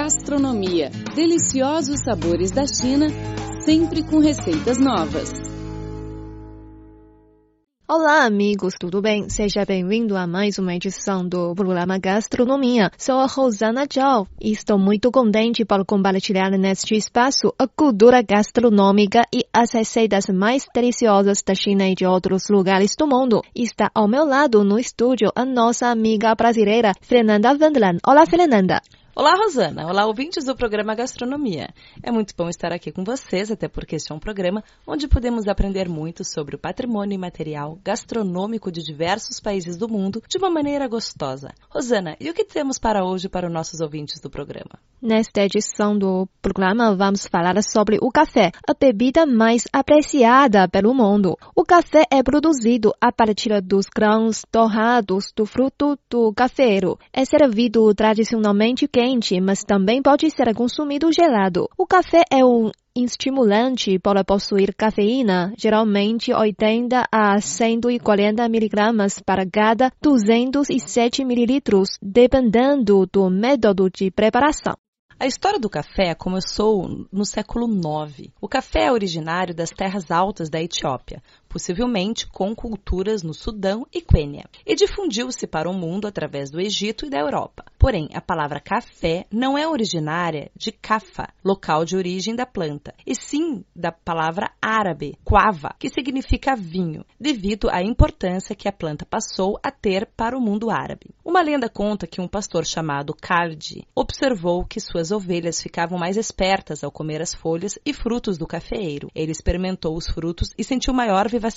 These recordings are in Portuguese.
Gastronomia. Deliciosos sabores da China, sempre com receitas novas. Olá, amigos, tudo bem? Seja bem-vindo a mais uma edição do programa Gastronomia. Sou a Rosana Zhao e estou muito contente por compartilhar neste espaço a cultura gastronômica e as receitas mais deliciosas da China e de outros lugares do mundo. Está ao meu lado no estúdio a nossa amiga brasileira Fernanda Wendland. Olá, Fernanda. Olá, Rosana. Olá, ouvintes do programa Gastronomia. É muito bom estar aqui com vocês, até porque este é um programa onde podemos aprender muito sobre o patrimônio imaterial gastronômico de diversos países do mundo de uma maneira gostosa. Rosana, e o que temos para hoje para os nossos ouvintes do programa? Nesta edição do programa, vamos falar sobre o café, a bebida mais apreciada pelo mundo. O café é produzido a partir dos grãos torrados do fruto do cafeiro. É servido tradicionalmente quente quente, mas também pode ser consumido gelado. O café é um estimulante por possuir cafeína, geralmente 80 a 140 miligramas para cada 207 mililitros, dependendo do método de preparação. A história do café começou no século IX. O café é originário das terras altas da Etiópia, possivelmente com culturas no Sudão e Quênia, e difundiu-se para o mundo através do Egito e da Europa. Porém, a palavra café não é originária de Cafa, local de origem da planta, e sim da palavra árabe, quava, que significa vinho, devido à importância que a planta passou a ter para o mundo árabe. Uma lenda conta que um pastor chamado Khalid observou que suas ovelhas ficavam mais espertas ao comer as folhas e frutos do cafeeiro. Ele experimentou os frutos e sentiu maior vivacidade.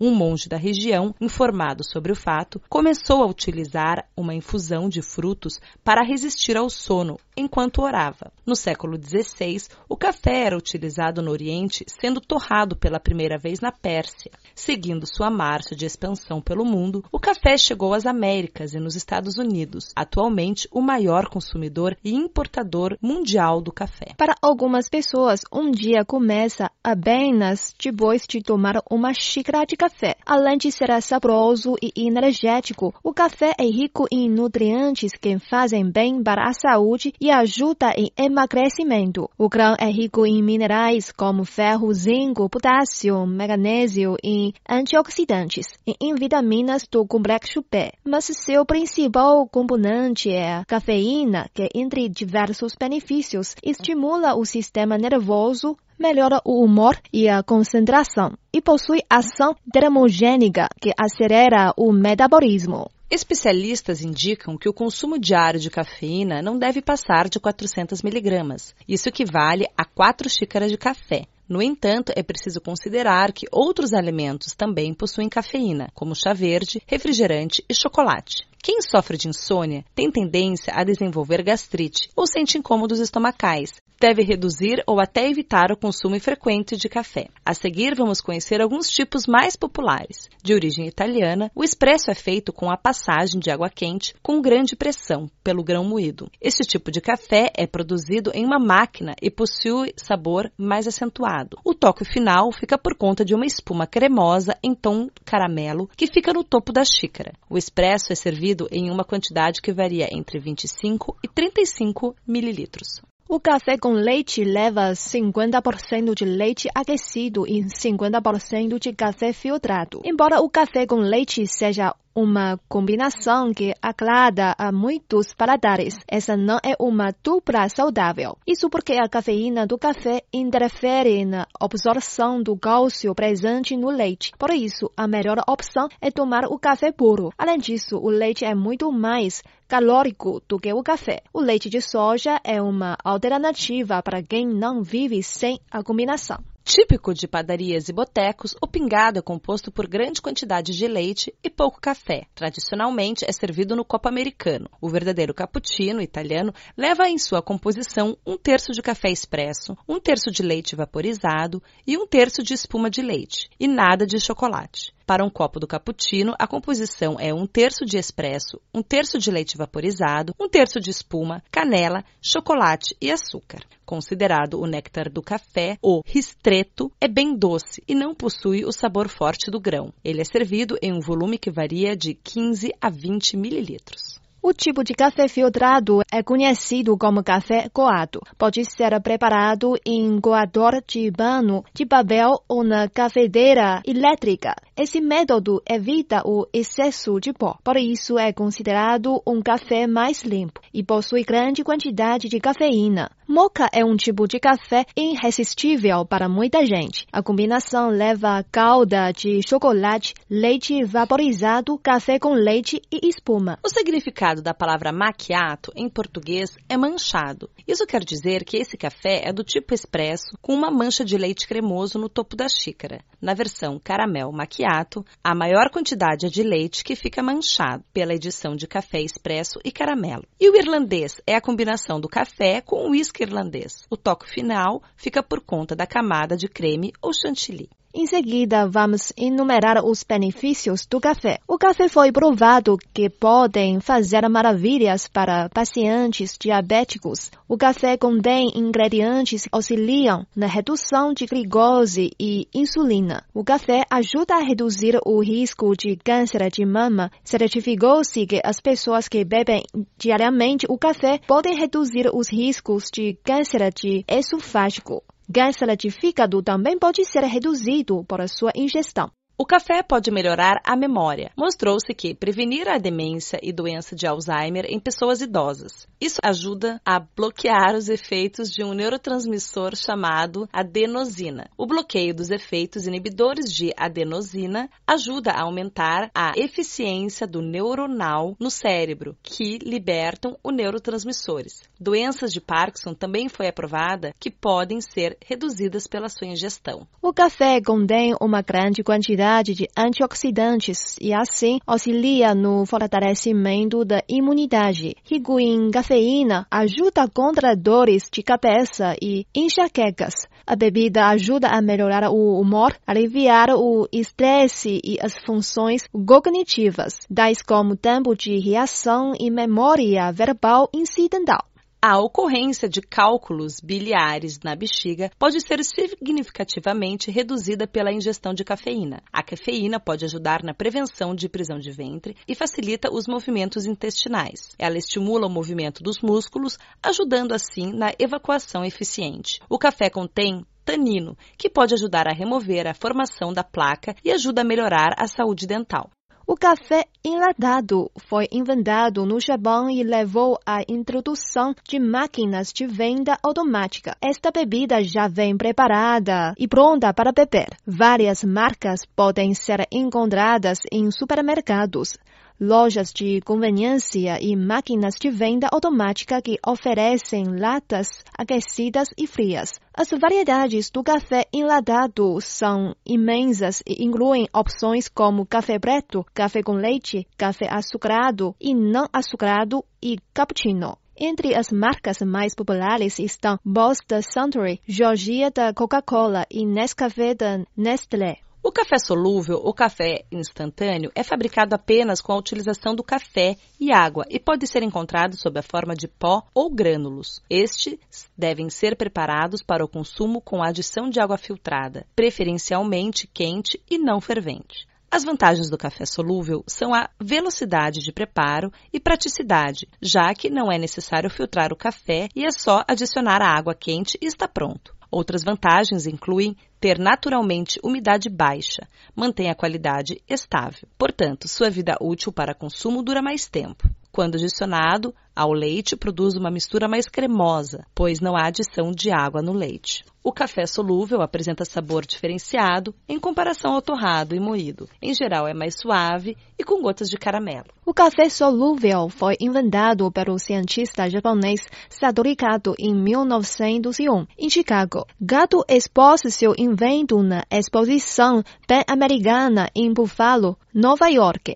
Um monge da região, informado sobre o fato, começou a utilizar uma infusão de frutos para resistir ao sono enquanto orava. No século XVI, o café era utilizado no Oriente, sendo torrado pela primeira vez na Pérsia. Seguindo sua marcha de expansão pelo mundo, o café chegou às Américas e nos Estados Unidos, atualmente o maior consumidor e importador mundial do café. Para algumas pessoas, um dia começa apenas depois de tomar uma xícara de café. Além de ser saboroso e energético, o café é rico em nutrientes que fazem bem para a saúde e ajuda em emagrecimento. O grão é rico em minerais como ferro, zinco, potássio, magnésio e antioxidantes e em vitaminas do complexo B. Mas seu principal componente é a cafeína, que entre diversos benefícios estimula o sistema nervoso, melhora o humor e a concentração e possui ação termogênica que acelera o metabolismo. Especialistas indicam que o consumo diário de cafeína não deve passar de 400 miligramas. Isso equivale a 4 xícaras de café. No entanto, é preciso considerar que outros alimentos também possuem cafeína, como chá verde, refrigerante e chocolate. Quem sofre de insônia tem tendência a desenvolver gastrite ou sente incômodos estomacais. Deve reduzir ou até evitar o consumo frequente de café. A seguir, vamos conhecer alguns tipos mais populares. De origem italiana, o espresso é feito com a passagem de água quente com grande pressão pelo grão moído. Este tipo de café é produzido em uma máquina e possui sabor mais acentuado. O toque final fica por conta de uma espuma cremosa em tom caramelo que fica no topo da xícara. O espresso é servido servido em uma quantidade que varia entre 25 e 35 mililitros. O café com leite leva 50% de leite aquecido e 50% de café filtrado. Embora o café com leite seja uma combinação que agrada a muitos paladares. Essa não é uma dupla saudável. Isso porque a cafeína do café interfere na absorção do cálcio presente no leite. Por isso, a melhor opção é tomar o café puro. Além disso, o leite é muito mais calórico do que o café. O leite de soja é uma alternativa para quem não vive sem a combinação. Típico de padarias e botecos, o pingado é composto por grande quantidade de leite e pouco café. Tradicionalmente é servido no copo americano. O verdadeiro cappuccino italiano leva em sua composição um terço de café expresso, um terço de leite vaporizado e um terço de espuma de leite, e nada de chocolate. Para um copo do cappuccino, a composição é um terço de espresso, um terço de leite vaporizado, um terço de espuma, canela, chocolate e açúcar. Considerado o néctar do café, o ristretto é bem doce e não possui o sabor forte do grão. Ele é servido em um volume que varia de 15 a 20 mililitros. O tipo de café filtrado é conhecido como café coado. Pode ser preparado em coador de pano, de papel ou na cafeteira elétrica. Esse método evita o excesso de pó, por isso é considerado um café mais limpo e possui grande quantidade de cafeína. Moca é um tipo de café irresistível para muita gente. A combinação leva calda de chocolate, leite vaporizado, café com leite e espuma. O significado da palavra macchiato em português é manchado. Isso quer dizer que esse café é do tipo expresso com uma mancha de leite cremoso no topo da xícara. Na versão caramel macchiato, a maior quantidade é de leite que fica manchado pela edição de café expresso e caramelo. E o irlandês é a combinação do café com o uísque irlandês. O toque final fica por conta da camada de creme ou chantilly. Em seguida, vamos enumerar os benefícios do café. O café foi provado que podem fazer maravilhas para pacientes diabéticos. O café contém ingredientes que auxiliam na redução de glicose e insulina. O café ajuda a reduzir o risco de câncer de mama. Certificou-se que as pessoas que bebem diariamente o café podem reduzir os riscos de câncer de esofágico. Gás fígado também pode ser reduzido por sua ingestão. O café pode melhorar a memória. Mostrou-se que prevenir a demência e doença de Alzheimer em pessoas idosas. Isso ajuda a bloquear os efeitos de um neurotransmissor chamado adenosina. O bloqueio dos efeitos inibidores de adenosina ajuda a aumentar a eficiência do neuronal no cérebro, que libertam os neurotransmissores. Doenças de Parkinson também foi aprovada que podem ser reduzidas pela sua ingestão. O café contém uma grande quantidade quantidade de antioxidantes e assim auxilia no fortalecimento da imunidade. Rico em cafeína, ajuda contra dores de cabeça e enxaquecas. A bebida ajuda a melhorar o humor, aliviar o estresse e as funções cognitivas, tais como tempo de reação e memória verbal incidental. A ocorrência de cálculos biliares na bexiga pode ser significativamente reduzida pela ingestão de cafeína. A cafeína pode ajudar na prevenção de prisão de ventre e facilita os movimentos intestinais. Ela estimula o movimento dos músculos, ajudando assim na evacuação eficiente. O café contém tanino, que pode ajudar a remover a formação da placa e ajuda a melhorar a saúde dental. O café enlatado foi inventado no Japão e levou à introdução de máquinas de venda automática. Esta bebida já vem preparada e pronta para beber. Várias marcas podem ser encontradas em supermercados lojas de conveniência e máquinas de venda automática que oferecem latas aquecidas e frias. As variedades do café enlatado são imensas e incluem opções como café preto, café com leite, café açucarado e não açucarado e cappuccino. Entre as marcas mais populares estão Boss da Suntory, Georgia da Coca-Cola e Nescafé da Nestlé. O café solúvel ou café instantâneo é fabricado apenas com a utilização do café e água e pode ser encontrado sob a forma de pó ou grânulos. Estes devem ser preparados para o consumo com a adição de água filtrada, preferencialmente quente e não fervente. As vantagens do café solúvel são a velocidade de preparo e praticidade, já que não é necessário filtrar o café e é só adicionar a água quente e está pronto. Outras vantagens incluem ter naturalmente umidade baixa, mantém a qualidade estável. Portanto, sua vida útil para consumo dura mais tempo. Quando adicionado ao leite, produz uma mistura mais cremosa, pois não há adição de água no leite. O café solúvel apresenta sabor diferenciado em comparação ao torrado e moído. Em geral, é mais suave e com gotas de caramelo. O café solúvel foi inventado pelo cientista japonês Satoru Kato em 1901, em Chicago. Gato expôs seu invento na exposição pan-americana em Buffalo, Nova York.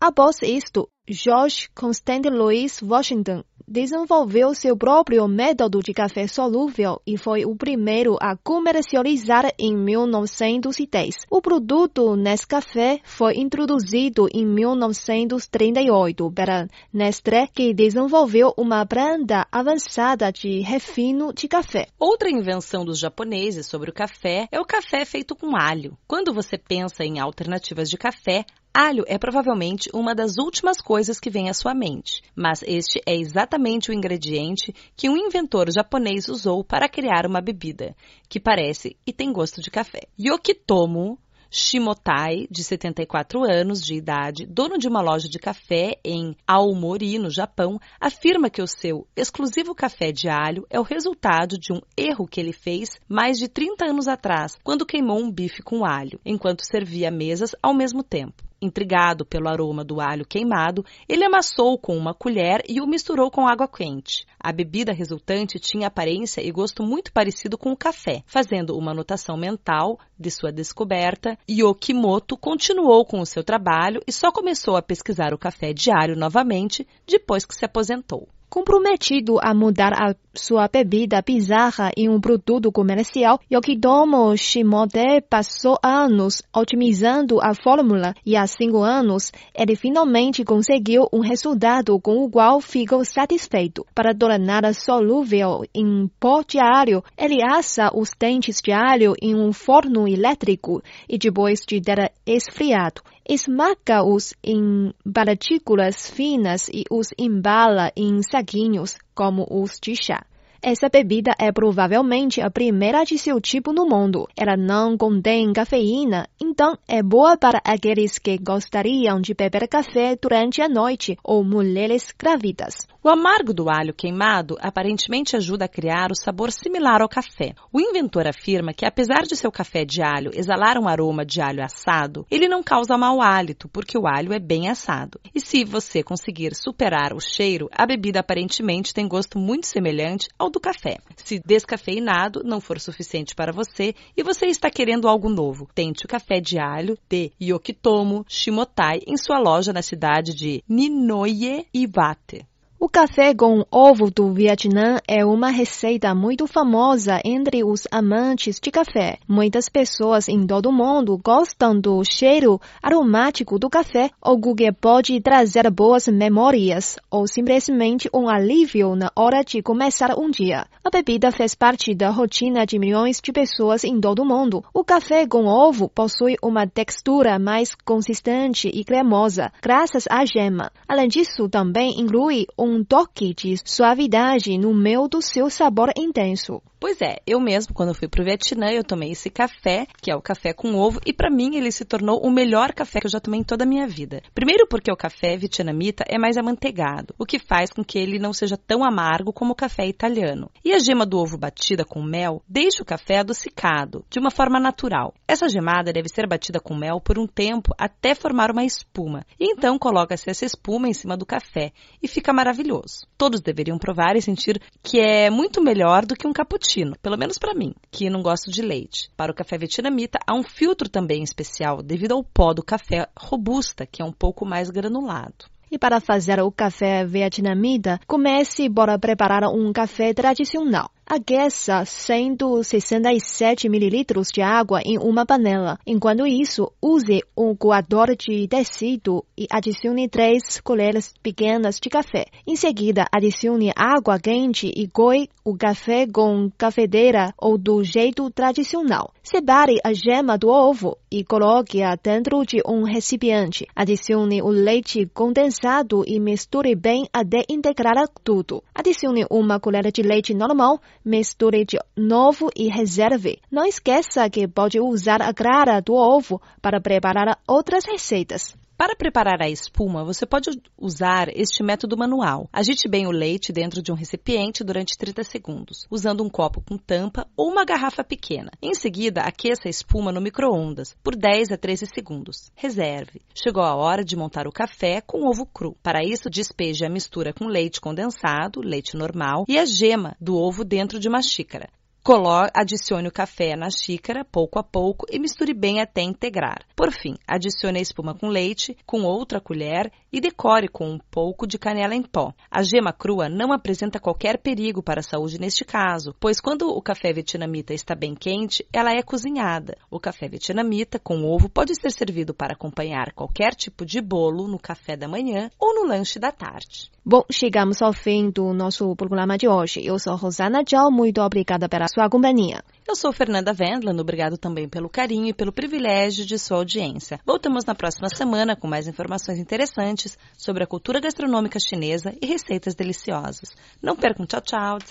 Após isto, George Constant Louis Washington desenvolveu seu próprio método de café solúvel e foi o primeiro a comercializar em 1910. O produto Nescafé foi introduzido em 1938 pela Nestlé, que desenvolveu uma branda avançada de refino de café. Outra invenção dos japoneses sobre o café é o café feito com alho. Quando você pensa em alternativas de café, Alho é provavelmente uma das últimas coisas que vem à sua mente, mas este é exatamente o ingrediente que um inventor japonês usou para criar uma bebida, que parece e tem gosto de café. Yokitomo Shimotai, de 74 anos de idade, dono de uma loja de café em Aomori, no Japão, afirma que o seu exclusivo café de alho é o resultado de um erro que ele fez mais de 30 anos atrás, quando queimou um bife com alho, enquanto servia mesas ao mesmo tempo. Intrigado pelo aroma do alho queimado, ele amassou com uma colher e o misturou com água quente. A bebida resultante tinha aparência e gosto muito parecido com o café. Fazendo uma anotação mental de sua descoberta, Yokimoto continuou com o seu trabalho e só começou a pesquisar o café diário novamente depois que se aposentou. Comprometido a mudar a sua bebida bizarra em um produto comercial, Yokitomo Shimote passou anos otimizando a fórmula e há cinco anos ele finalmente conseguiu um resultado com o qual ficou satisfeito. Para torná-la solúvel em pó alho, ele assa os dentes de alho em um forno elétrico e depois de ter esfriado, esmaga-os em partículas finas e os embala em saquinhos, como os de chá. Essa bebida é provavelmente a primeira de seu tipo no mundo. Ela não contém cafeína, então é boa para aqueles que gostariam de beber café durante a noite ou mulheres grávidas. O amargo do alho queimado aparentemente ajuda a criar o sabor similar ao café. O inventor afirma que, apesar de seu café de alho exalar um aroma de alho assado, ele não causa mau hálito, porque o alho é bem assado. E se você conseguir superar o cheiro, a bebida aparentemente tem gosto muito semelhante ao do café. Se descafeinado não for suficiente para você e você está querendo algo novo, tente o café de alho de Yokitomo Shimotai em sua loja na cidade de Ninoye Iwate. O café com ovo do Vietnã é uma receita muito famosa entre os amantes de café. Muitas pessoas em todo o mundo gostam do cheiro aromático do café, algo que pode trazer boas memórias ou simplesmente um alívio na hora de começar um dia. A bebida fez parte da rotina de milhões de pessoas em todo o mundo. O café com ovo possui uma textura mais consistente e cremosa, graças à gema. Além disso, também inclui um um toque de suavidade no meio do seu sabor intenso. Pois é, eu mesmo, quando fui pro Vietnã, eu tomei esse café, que é o café com ovo, e para mim ele se tornou o melhor café que eu já tomei em toda a minha vida. Primeiro porque o café vietnamita é mais amanteigado, o que faz com que ele não seja tão amargo como o café italiano. E a gema do ovo batida com mel deixa o café adocicado, de uma forma natural. Essa gemada deve ser batida com mel por um tempo até formar uma espuma, e então coloca-se essa espuma em cima do café, e fica maravilhoso. Todos deveriam provar e sentir que é muito melhor do que um cappuccino pelo menos para mim, que não gosto de leite. Para o café vietnamita, há um filtro também especial devido ao pó do café robusta, que é um pouco mais granulado. E para fazer o café vietnamita, comece por preparar um café tradicional. Aqueça 167 ml de água em uma panela. Enquanto isso, use um coador de tecido e adicione 3 colheres pequenas de café. Em seguida, adicione água quente e coe o café com cafedeira ou do jeito tradicional. Separe a gema do ovo e coloque-a dentro de um recipiente. Adicione o leite condensado e misture bem até integrar tudo. Adicione uma colher de leite normal misture de novo e reserve. Não esqueça que pode usar a clara do ovo para preparar outras receitas. Para preparar a espuma, você pode usar este método manual. Agite bem o leite dentro de um recipiente durante 30 segundos, usando um copo com tampa ou uma garrafa pequena. Em seguida, aqueça a espuma no micro-ondas por 10 a 13 segundos. Reserve. Chegou a hora de montar o café com ovo cru. Para isso, despeje a mistura com leite condensado, leite normal e a gema do ovo dentro de uma xícara. Coloque, adicione o café na xícara, pouco a pouco, e misture bem até integrar. Por fim, adicione a espuma com leite, com outra colher, e decore com um pouco de canela em pó. A gema crua não apresenta qualquer perigo para a saúde neste caso, pois quando o café vietnamita está bem quente, ela é cozinhada. O café vietnamita com ovo pode ser servido para acompanhar qualquer tipo de bolo no café da manhã ou no lanche da tarde. Bom, chegamos ao fim do nosso programa de hoje. Eu sou Rosana Zhao, muito obrigada pela sua sua companhia. Eu sou Fernanda Vendland, obrigado também pelo carinho e pelo privilégio de sua audiência. Voltamos na próxima semana com mais informações interessantes sobre a cultura gastronômica chinesa e receitas deliciosas. Não percam, tchau, tchau, de